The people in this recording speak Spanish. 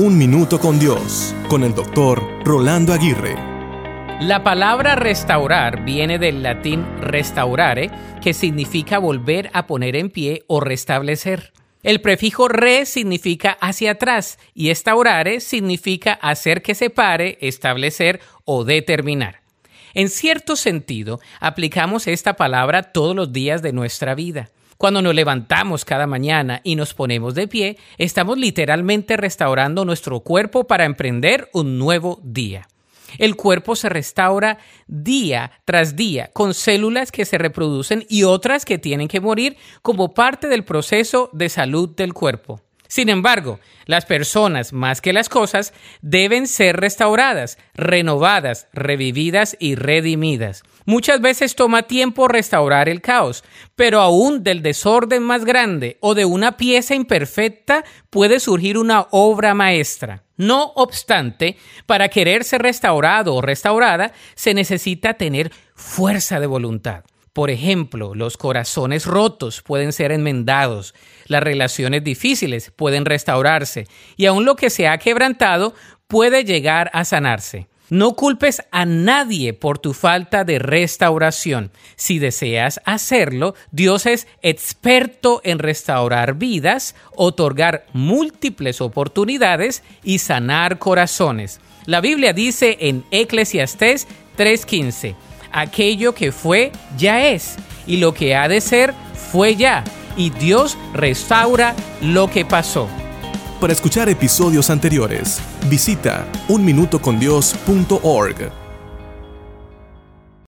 Un Minuto con Dios, con el doctor Rolando Aguirre. La palabra restaurar viene del latín restaurare, que significa volver a poner en pie o restablecer. El prefijo re significa hacia atrás y estaurare significa hacer que se pare, establecer o determinar. En cierto sentido, aplicamos esta palabra todos los días de nuestra vida. Cuando nos levantamos cada mañana y nos ponemos de pie, estamos literalmente restaurando nuestro cuerpo para emprender un nuevo día. El cuerpo se restaura día tras día con células que se reproducen y otras que tienen que morir como parte del proceso de salud del cuerpo. Sin embargo, las personas, más que las cosas, deben ser restauradas, renovadas, revividas y redimidas. Muchas veces toma tiempo restaurar el caos, pero aún del desorden más grande o de una pieza imperfecta puede surgir una obra maestra. No obstante, para querer ser restaurado o restaurada, se necesita tener fuerza de voluntad. Por ejemplo, los corazones rotos pueden ser enmendados, las relaciones difíciles pueden restaurarse y aun lo que se ha quebrantado puede llegar a sanarse. No culpes a nadie por tu falta de restauración. Si deseas hacerlo, Dios es experto en restaurar vidas, otorgar múltiples oportunidades y sanar corazones. La Biblia dice en Eclesiastés 3:15, aquello que fue ya es, y lo que ha de ser fue ya, y Dios restaura lo que pasó. Para escuchar episodios anteriores, visita unminutocondios.org.